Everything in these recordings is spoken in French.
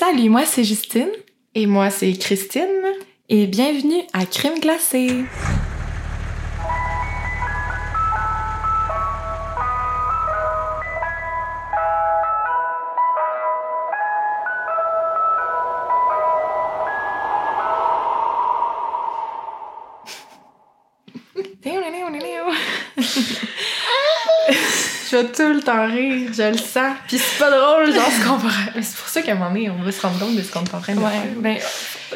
Salut, moi c'est Justine. Et moi c'est Christine. Et bienvenue à Crème glacée. Tout le temps rire, je le sens. Puis c'est pas drôle, genre ce qu'on. C'est pour ça qu'à un moment donné, on va se rendre compte de ce qu'on est en train de Ouais, faire. ben,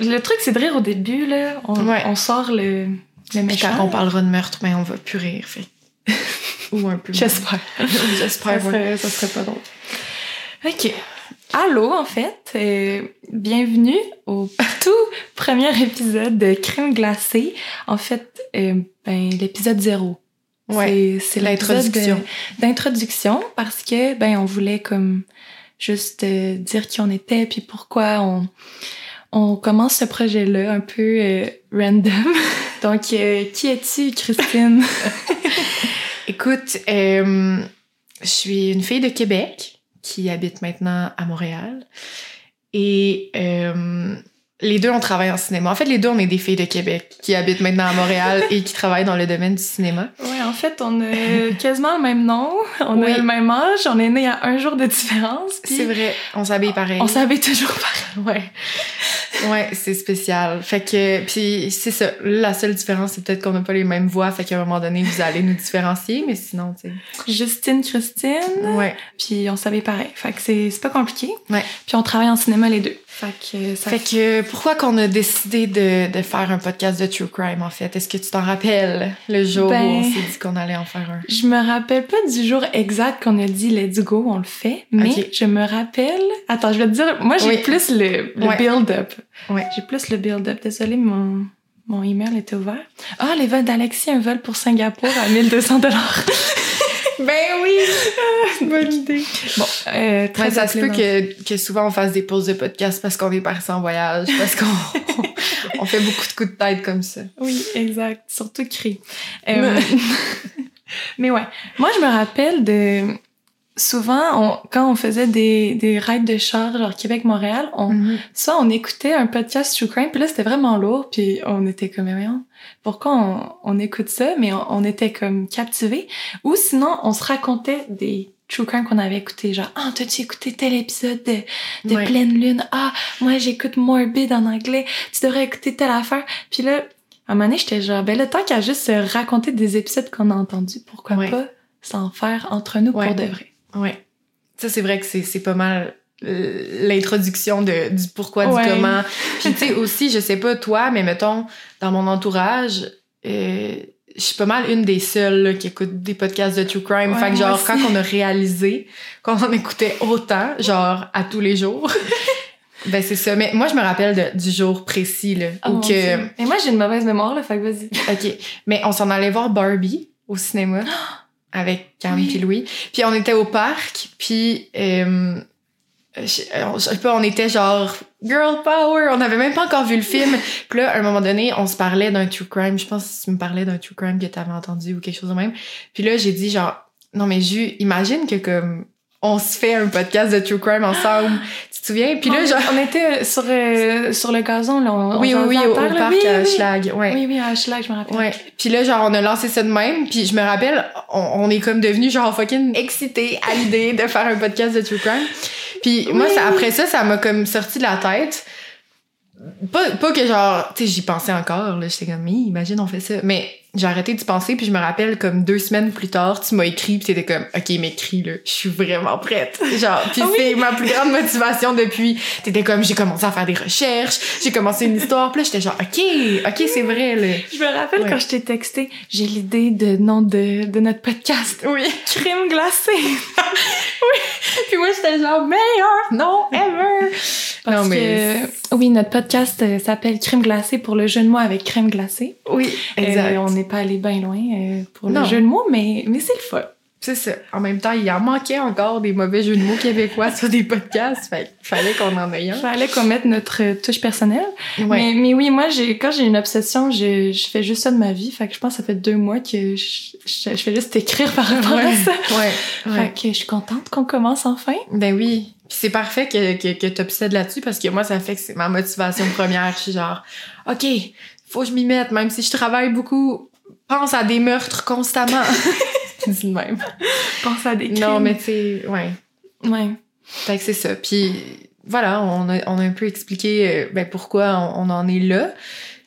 le truc c'est de rire au début, là. On, Ouais. on sort le, le méchant. quand on parlera de meurtre, ben on va plus rire, fait. Ou un peu. J'espère. J'espère, ça, ouais. serait, ça serait pas drôle. OK. Allô, en fait. euh, bienvenue au tout premier épisode de Crème glacée. En fait, euh, ben, l'épisode zéro. Ouais. C'est- l'introduction. d'introduction parce que, ben, on voulait comme juste euh, dire qui on était puis pourquoi on, on commence ce projet-là un peu euh, random. Donc, euh, qui es-tu, Christine? Écoute, je suis une fille de Québec qui habite maintenant à Montréal. Et les deux, on travaille en cinéma. En fait, les deux, on est des filles de Québec qui habitent maintenant à Montréal et qui travaillent dans le domaine du cinéma. Ouais, en fait, on a quasiment le même nom, on Oui. a le même âge, on est nés à un jour de différence. C'est vrai, on s'habille pareil. On s'habille toujours pareil. Ouais. Ouais, c'est spécial. Fait que, puis c'est ça. La seule différence, c'est peut-être qu'on n'a pas les mêmes voix. Fait qu'à un moment donné, vous allez nous différencier, mais sinon, tu Justine, Christine, sais. Ouais. puis on s'habille pareil. Fait que c'est c'est pas compliqué. Ouais. Puis on travaille en cinéma les deux. Fait que ça Fait que, pourquoi qu'on a décidé de, de faire un podcast de True Crime, en fait? Est-ce que tu t'en rappelles le jour Ben- où on s'est dit qu'on allait en faire un? Je me rappelle pas du jour exact qu'on a dit let's go, on le fait, mais je me rappelle. Attends, je vais te dire, moi j'ai Oui. plus le, le Ouais. build-up. Ouais. J'ai plus le build-up. Désolée, mon, mon email était ouvert. Ah, les vols d'Alexis, un vol pour Singapour à 1200 dollars. Ben oui! Bonne idée. Bon, euh, très Ouais, ça se peut que, que souvent on fasse des pauses de podcast parce qu'on est parti en voyage, parce qu'on on fait beaucoup de coups de tête comme ça. Oui, exact. Surtout cri. Euh, mais ouais, moi je me rappelle de souvent on, quand on faisait des des rides de char genre Québec-Montréal, on Mhm. soit on écoutait un podcast True Crime, puis là c'était vraiment lourd, puis on était comme mais pourquoi on, on écoute ça, mais on, on était comme captivés. Ou sinon on se racontait des True Crime qu'on avait écouté, genre ah t'as-tu écouté tel épisode de, de Ouais. Pleine Lune, ah moi j'écoute Morbid en anglais, tu devrais écouter telle affaire. Puis là à un moment donné j'étais genre ben là tant qu'à juste se raconter des épisodes qu'on a entendus, pourquoi Ouais. pas s'en faire entre nous Ouais. pour de vrai. Ouais. Ça, c'est vrai que c'est, c'est pas mal euh, l'introduction de, du pourquoi, Ouais. du comment. Puis, tu sais, aussi, je sais pas toi, mais mettons, dans mon entourage, euh, je suis pas mal une des seules là, qui écoute des podcasts de True Crime. Ouais, fait que, genre, aussi. quand on a réalisé qu'on en écoutait autant, genre, à tous les jours, ben c'est ça. Mais moi, je me rappelle de- du jour précis, là, Oh où que... Et moi j'ai une mauvaise mémoire là, fait que vas-y. OK. Mais on s'en allait voir Barbie au cinéma avec Cam Oui. puis Louis. Puis on était au parc, puis euh, je, je sais pas, on était genre girl power, on n'avait même pas encore vu le film. Puis là, à un moment donné, on se parlait d'un true crime. Je pense que tu me parlais d'un true crime que t'avais entendu ou quelque chose de même. Puis là, j'ai dit genre non mais Ju, imagine que comme on se fait un podcast de true crime ensemble. tu te souviens? Puis là on, genre on était sur, euh, sur le gazon, là. On, oui on oui au, parc oui, à oui, Schlag, ouais. Oui, oui, à Schlag, je me rappelle. Ouais. Puis là, genre, on a lancé ça de même. Puis je me rappelle, on, on est comme devenu genre fucking excités à l'idée de faire un podcast de True Crime. Puis moi, ça, après ça, ça m'a comme sorti de la tête. Pas, pas que genre, tu sais, j'y pensais encore, là. J'étais comme, imagine, on fait ça. Mais j'ai arrêté d'y penser, puis je me rappelle, comme deux semaines plus tard, tu m'as écrit, puis t'étais comme, OK, m'écris, là, je suis vraiment prête. Genre, puis Ah oui. c'est ma plus grande motivation depuis. T'étais comme, j'ai commencé à faire des recherches, j'ai commencé une histoire, puis là, j'étais genre, OK, OK, c'est vrai, là. Je me rappelle Ouais. quand je t'ai texté, j'ai l'idée de nom de, de notre podcast. Oui. Crime glacé. Puis moi, j'étais genre, meilleur, non, ever. Parce non, mais. que, oui, notre podcast euh, s'appelle Crime glacé pour le jeu de mots avec crème glacée. Oui, Euh, exact. on n'est pas allé bien loin euh, pour Non. le jeu de mots, mais, mais c'est le fun. C'est ça. En même temps, il en manquait encore des mauvais jeux de mots québécois sur des podcasts. Fait fallait qu'on en ait un. Fallait qu'on mette notre touche personnelle. Ouais. Mais, mais oui, moi, j'ai quand j'ai une obsession, je, je fais juste ça de ma vie. Fait que je pense que ça fait deux mois que je, je, je fais juste écrire par rapport à ça. Ouais. ouais. Fait que je suis contente qu'on commence enfin. Ben oui. Puis c'est parfait que, que, que t'obsèdes là-dessus parce que moi, ça fait que c'est ma motivation première. Je suis genre, OK, faut que je m'y mette, même si je travaille beaucoup. Pense à des meurtres constamment. Dis de même. Pense à des crimes. Non, mais tu sais, ouais. Ouais. Fait que c'est ça. Puis voilà, on a, on a un peu expliqué euh, ben, pourquoi on, on en est là.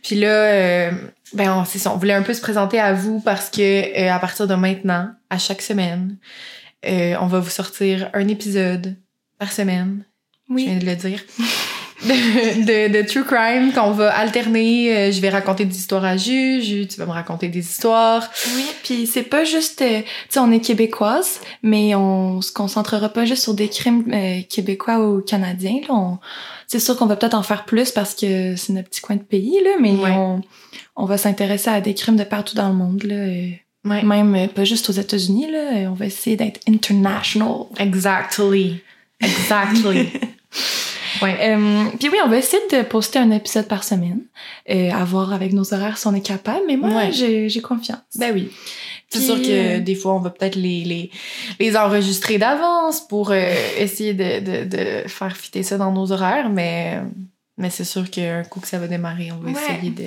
Puis là, euh, ben on, c'est ça, on voulait un peu se présenter à vous parce que euh, à partir de maintenant, à chaque semaine, euh, on va vous sortir un épisode par semaine. Je viens Oui. de le dire. De, de, de True Crime qu'on va alterner. Euh, je vais raconter des histoires à. Jules, tu vas me raconter des histoires. Oui, puis c'est pas juste, euh, tu sais, on est québécoise, mais on se concentrera pas juste sur des crimes euh, québécois ou canadiens. Là. On- C'est sûr qu'on va peut-être en faire plus parce que c'est notre petit coin de pays, là, mais Ouais. on, on va s'intéresser à des crimes de partout dans le monde, là, euh, Ouais. même euh, pas juste aux États-Unis. Là, euh, on va essayer d'être international. Exactly. Exactly. ouais. Euh, puis oui, on va essayer de poster un épisode par semaine, euh, à voir avec nos horaires si on est capable. Mais moi, Ouais. j'ai confiance. Ben oui. C'est sûr que euh, des fois, on va peut-être les, les, les enregistrer d'avance pour euh, essayer de, de, de faire fitter ça dans nos horaires, mais, mais c'est sûr qu'un coup que ça va démarrer, on va Ouais. essayer de...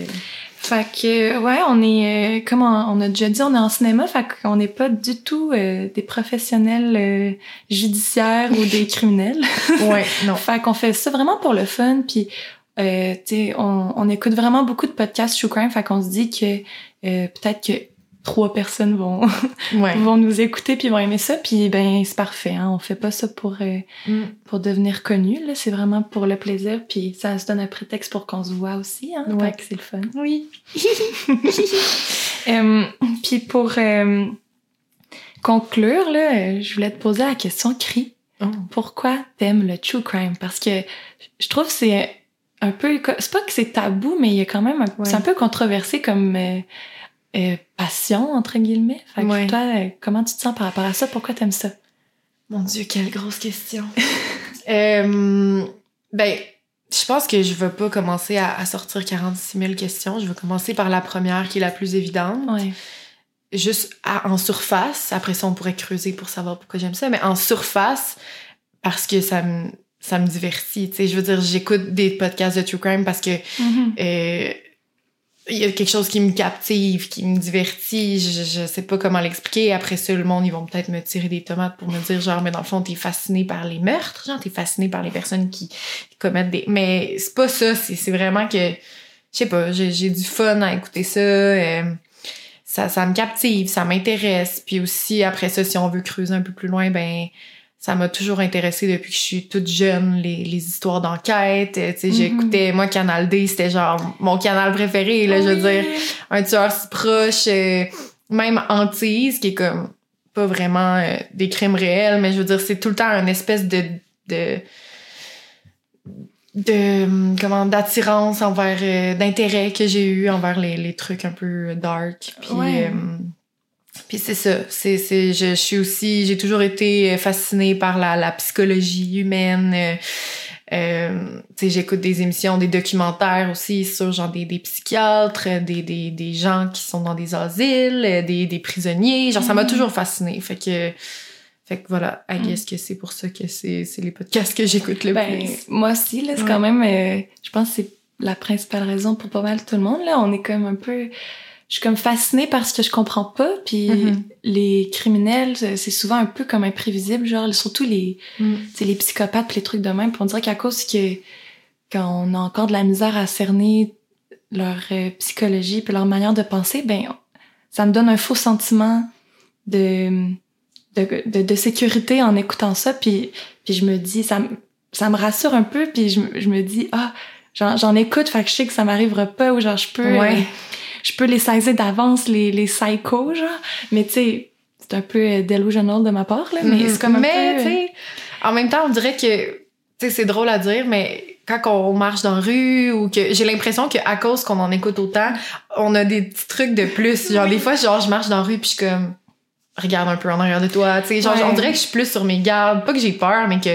Fait que, ouais, on est, euh, comme on, on a déjà dit, on est en cinéma, fait qu'on n'est pas du tout euh, des professionnels euh, judiciaires ou des criminels. Ouais, non. fait qu'on fait ça vraiment pour le fun, puis, euh, tu sais, on, on écoute vraiment beaucoup de podcasts true crime, fait qu'on se dit que euh, peut-être que trois personnes vont, Ouais. vont nous écouter puis vont aimer ça, puis ben c'est parfait, hein, on fait pas ça pour euh, Mm. pour devenir connu, là, c'est vraiment pour le plaisir, puis ça se donne un prétexte pour qu'on se voit aussi, hein, Ouais. c'est le fun. Oui. Euh, puis pour euh, conclure, là, je voulais te poser la question, Cri. Oh. Pourquoi t'aimes le true crime? Parce que je trouve que c'est un peu... C'est pas que c'est tabou, mais il y a quand même... Ouais. C'est un peu controversé comme euh, euh, passion, entre guillemets. Fait que Ouais. toi, euh, comment tu te sens par rapport à ça? Pourquoi t'aimes ça? Mon Dieu, quelle grosse question. euh, ben, je pense que je vais pas commencer à, à sortir 46 000 questions. Je vais commencer par la première qui est la plus évidente. Ouais. juste à- en surface. Après ça, on pourrait creuser pour savoir pourquoi j'aime ça. Mais en surface, parce que ça me, ça me divertit. Tu sais, je veux dire, j'écoute des podcasts de true crime parce que Mhm. euh, il y a quelque chose qui me captive, qui me divertit. Je, je sais pas comment l'expliquer. Après ça, le monde, ils vont peut-être me tirer des tomates pour me dire genre, mais dans le fond, t'es fasciné par les meurtres, genre, t'es fasciné par les personnes qui commettent des. Mais c'est pas ça. C'est vraiment que, je sais pas, j'ai j'ai du fun à écouter ça. euh, ça, ça me captive, ça m'intéresse. Puis aussi, après ça, si on veut creuser un peu plus loin, ben ça m'a toujours intéressé depuis que je suis toute jeune, les, les histoires d'enquête. Euh, Tu sais, Mhm. j'écoutais, moi, Canal D, c'était genre mon canal préféré, là, je veux dire. Un tueur si proche, euh, même Antise, qui est comme pas vraiment euh, des crimes réels, mais je veux dire, c'est tout le temps une espèce de... de de comment d'attirance envers euh, d'intérêt que j'ai eu envers les, les trucs un peu dark puis Ouais. euh, puis c'est ça. C'est c'est je, je suis aussi j'ai toujours été fascinée par la, la psychologie humaine. Euh, euh, tu sais j'écoute des émissions des documentaires aussi sur genre des, des psychiatres euh, des, des, des gens qui sont dans des asiles euh, des, des prisonniers. Genre ça m'a Mhm. toujours fascinée. Fait que fait que voilà. I guess que c'est pour ça que c'est c'est les podcasts que j'écoute le Ben, plus. moi aussi, là, c'est Ouais. quand même, euh, je pense que c'est la principale raison pour pas mal tout le monde, là. On est comme un peu, je suis comme fascinée par ce que je comprends pas, puis Mhm. les criminels, c'est souvent un peu comme imprévisible, genre, surtout les, Mm. les psychopathes pis les trucs de même, puis on dirait qu'à cause que, quand on a encore de la misère à cerner leur euh, psychologie puis leur manière de penser, ben, ça me donne un faux sentiment de, de, de, de sécurité en écoutant ça, puis, puis je me dis, ça, me- ça me rassure un peu, puis je, me- je me dis, ah, j'en j'en écoute, fait que je sais que ça m'arrivera pas, ou genre, je peux, Ouais. euh, je peux les saisir d'avance, les, les psychos, genre, mais tu sais, c'est un peu euh, delusional de ma part, là, mais Mhm. c'est comme un mais, peu... tu sais, en même temps, on dirait que, tu sais, c'est drôle à dire, mais quand on marche dans la rue ou que j'ai l'impression qu'à cause qu'on en écoute autant, on a des petits trucs de plus. Genre, Oui. des fois, genre, je marche dans la rue puis je suis comme, regarde un peu en arrière de toi. Tu sais, genre, Ouais. on dirait que je suis plus sur mes gardes. Pas que j'ai peur, mais que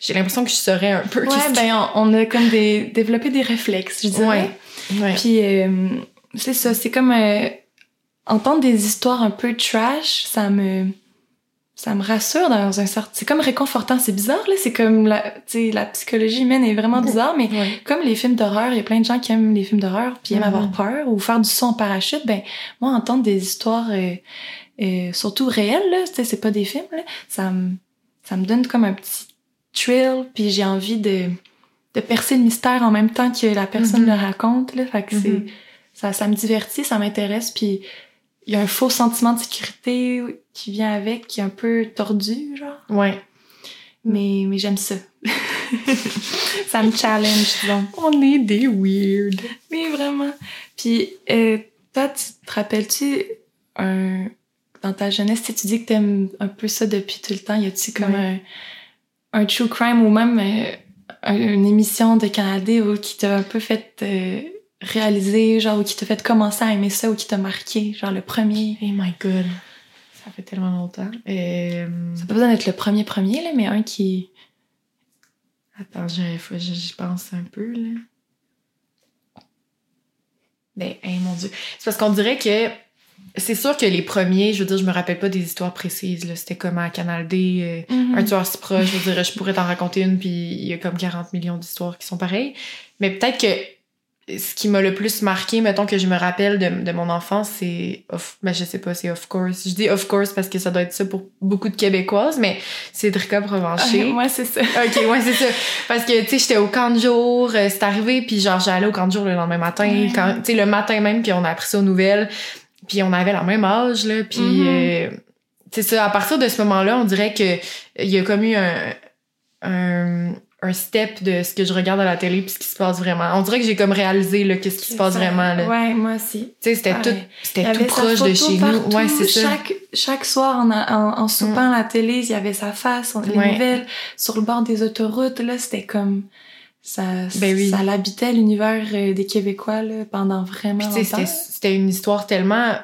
j'ai l'impression que je saurais un peu. Ouais, ben on, on a comme des, développé des réflexes, je dirais. Ouais. ouais. Puis euh, c'est ça, c'est comme euh, entendre des histoires un peu trash, ça me ça me rassure dans un certain c'est comme réconfortant, c'est bizarre là, c'est comme la tu sais la psychologie humaine est vraiment bizarre mais Ouais. comme les films d'horreur, il y a plein de gens qui aiment les films d'horreur puis aiment avoir peur ou faire du son en parachute, ben moi entendre des histoires euh, euh, surtout réelles là, tu sais c'est pas des films là, ça me ça me donne comme un petit thrill puis j'ai envie de de percer le mystère en même temps que la personne Mhm. le raconte là, fait que c'est Mhm. Ça ça me divertit, ça m'intéresse puis il y a un faux sentiment de sécurité qui vient avec qui est un peu tordu genre Ouais. mais mais j'aime ça. ça me challenge disons. On est des weird. Oui, vraiment. Puis, euh, toi, tu te rappelles-tu un... dans ta jeunesse, tu dis que t'aimes un peu ça depuis tout le temps. Y a-tu comme Ouais. un, un true crime ou même euh, un- une émission de Canada ou qui t'a un peu fait euh, réaliser, genre, ou qui t'a fait commencer à aimer ça ou qui t'a marqué, genre le premier? Oh my god. Ça fait tellement longtemps. Euh... Ça n'a pas besoin d'être le premier premier, là, mais un qui... Attends, j'y pense un peu, là. Ben, hey, mon Dieu. C'est parce qu'on dirait que c'est sûr que les premiers, je veux dire, je me rappelle pas des histoires précises, là. C'était comme à Canal D, euh, un tueur si proche, je veux dire, je pourrais t'en raconter une, puis il y a comme 40 millions d'histoires qui sont pareilles. Mais peut-être que ce qui m'a le plus marqué, mettons que je me rappelle de, de mon enfance, c'est of, ben je sais pas, c'est of course. Je dis of course parce que ça doit être ça pour beaucoup de Québécoises, mais c'est Drika Provencher. Moi, c'est ça. Ok, ouais, c'est ça. Parce que, tu sais, j'étais au camp de jour, euh, c'est arrivé, puis genre, j'allais au camp de jour le lendemain matin, Ouais. quand, tu sais, le matin même, puis on a appris ça aux nouvelles, puis on avait le même âge, là, puis, Mhm. euh, c'est ça, à partir de ce moment-là, on dirait que il y a comme eu un, un, un step de ce que je regarde à la télé puis ce qui se passe vraiment. On dirait que j'ai comme réalisé, là, qu'est-ce qui se passe Ça- vraiment, là. Ouais, moi aussi. Tu sais, c'était tout, c'était tout proche de chez partout. nous. Ouais, c'est ça. Chaque, chaque soir, en, en, en soupant à la télé, il y avait sa face, on- les Ouais. nouvelles, sur le bord des autoroutes. Là, c'était comme... Ça, Ben oui. ça l'habitait l'univers euh, des Québécois là, pendant vraiment Puis, longtemps. c'était c'était une histoire tellement.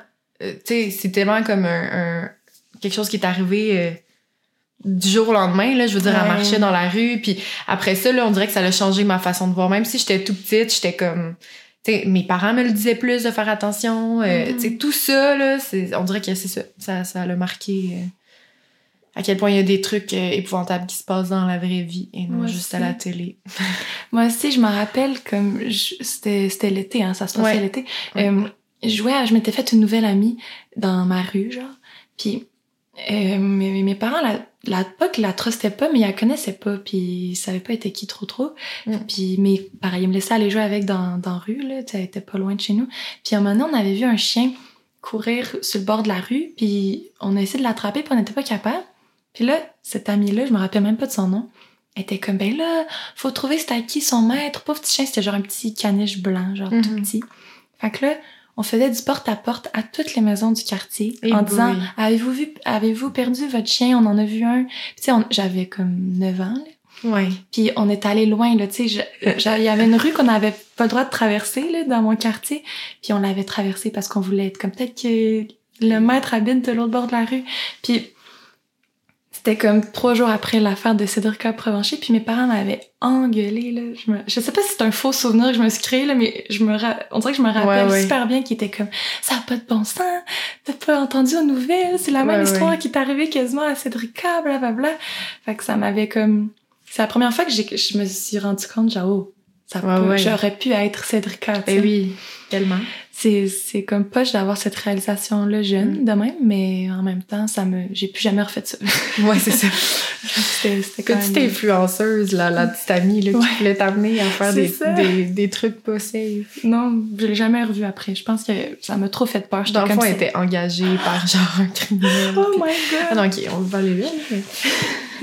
euh, tu sais, c'est tellement comme un, un- quelque chose qui est arrivé euh, du jour au lendemain. Là, je veux dire, Ouais. marchait dans la rue. Puis après ça, là, on dirait que ça a changé ma façon de voir. Même si j'étais tout petite, j'étais comme. Tu sais, mes parents me le disaient plus de faire attention. euh, Mhm. Tu sais, tout ça, là, c'est- on dirait que c'est ça. Ça, ça l'a marqué. euh, à quel point il y a des trucs euh, épouvantables qui se passent dans la vraie vie et non Moi juste à la télé. Moi aussi, je me rappelle comme... C'était c'était l'été, hein, ça se passait Ouais. l'été. Ouais. Euh, je jouais à- Je m'étais fait une nouvelle amie dans ma rue, genre. Puis euh, mes, mes parents, la, la, la trustaient pas, mais ils la connaissaient pas, puis ils savaient pas était qui trop trop. Mm. Puis, mais pareil, ils me laissaient aller jouer avec dans, dans la rue, là, ça était pas loin de chez nous. Puis à un moment donné, on avait vu un chien courir sur le bord de la rue, puis on a essayé de l'attraper, puis on n'était pas capable. Puis là, cette amie-là, je me rappelle même pas de son nom, elle était comme, ben là, faut trouver c'était à qui son maître. Pauvre petit chien, c'était genre un petit caniche blanc, genre tout Mhm. petit. Fait que là, on faisait du porte-à-porte à toutes les maisons du quartier Eh en disant Avez-vous vu, avez-vous perdu votre chien? On en a vu un. Tu sais, on- j'avais comme 9 ans, là. Ouais. Puis on est allé loin, là, tu sais. Il y avait une rue qu'on n'avait pas le droit de traverser, là, dans mon quartier. Puis on l'avait traversée parce qu'on voulait être comme peut-être que le maître habite de l'autre bord de la rue. Puis c'était comme trois jours après l'affaire de Cédric Provencher, puis mes parents m'avaient engueulé, là. Je, me... je sais pas si c'est un faux souvenir que je me suis créé, là, mais je me ra- on dirait que je me rappelle Ouais, ouais. super bien qu'il était comme « Ça a pas de bon sens, t'as pas entendu aux nouvelles, c'est la même Ouais, histoire qui est arrivée quasiment à Cédric, blablabla. » Fait que ça m'avait comme... C'est la première fois que j'ai- je me suis rendu compte, genre, oh, Ouais, j'aurais pu être Cédric, tu sais. Ben oui, tellement. C'est, c'est comme poche d'avoir cette réalisation-là jeune, Mm. de même, mais en même temps, ça me, j'ai plus jamais refait ça. Ouais, c'est ça. c'était, c'était quand Petite même... influenceuse, là, la petite amie là, qui Ouais. voulait t'amener à faire des, des, des trucs pas safe. Non, je l'ai jamais revu après. Je pense que ça m'a trop fait peur. Dans le fond, elle était engagée par genre un criminel. Oh puis- my Ah god! non, ok, on va aller là. mais-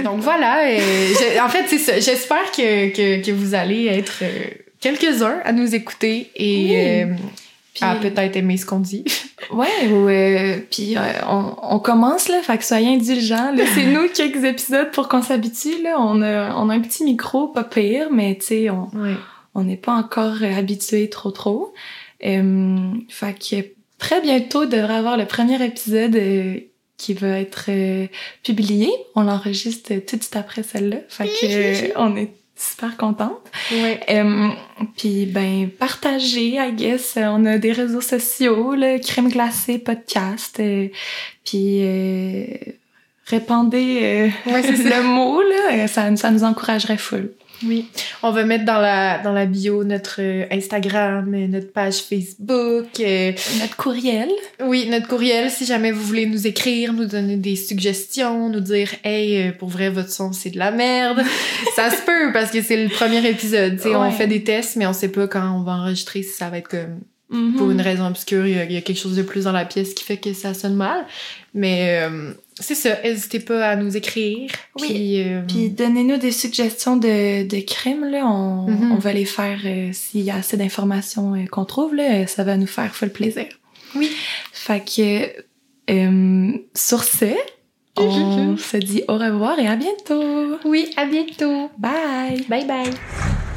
Donc voilà, j'ai- en fait, c'est ça. J'espère que, que, que vous allez être euh, quelques-uns à nous écouter et Oui. euh, Puis, à peut-être aimer ce qu'on dit. ouais, ou, euh, puis euh, on, on commence, là, fait que soyez indulgents. Laissez-nous quelques épisodes pour qu'on s'habitue, là. On a, on a un petit micro, pas pire, mais tu sais, on, Ouais. on n'est pas encore habitué trop trop. Euh, fait que très bientôt devrait avoir le premier épisode euh, qui va être euh, publié. On l'enregistre tout de suite après celle-là. Fait que euh, on est super contente. Ouais. Euh, puis ben partager, I guess. On a des réseaux sociaux, le crème glacée podcast. euh, puis euh, répandez euh, Ouais, le mot là, ça, ça nous encouragerait full. Oui. On va mettre dans la, dans la bio notre euh, Instagram, euh, notre page Facebook. euh, Notre courriel. oui, notre courriel si jamais vous voulez nous écrire, nous donner des suggestions, nous dire Hey, pour vrai, votre son, c'est de la merde. ça se peut parce que c'est le premier épisode. tu sais, On Ouais. fait des tests, mais on sait pas quand on va enregistrer si ça va être comme Mhm. pour une raison obscure. Il y, a, il y a quelque chose de plus dans la pièce qui fait que ça sonne mal. Mais euh, c'est ça. N'hésitez pas à nous écrire. Oui. Puis, euh, Puis donnez-nous des suggestions de, de crimes, là. On, Mhm. on va les faire euh, s'il y a assez d'informations qu'on trouve, là. Ça va nous faire full plaisir. Oui. Fait que, sur ce, on se dit au revoir et à bientôt. oui, à bientôt. Bye! Bye bye.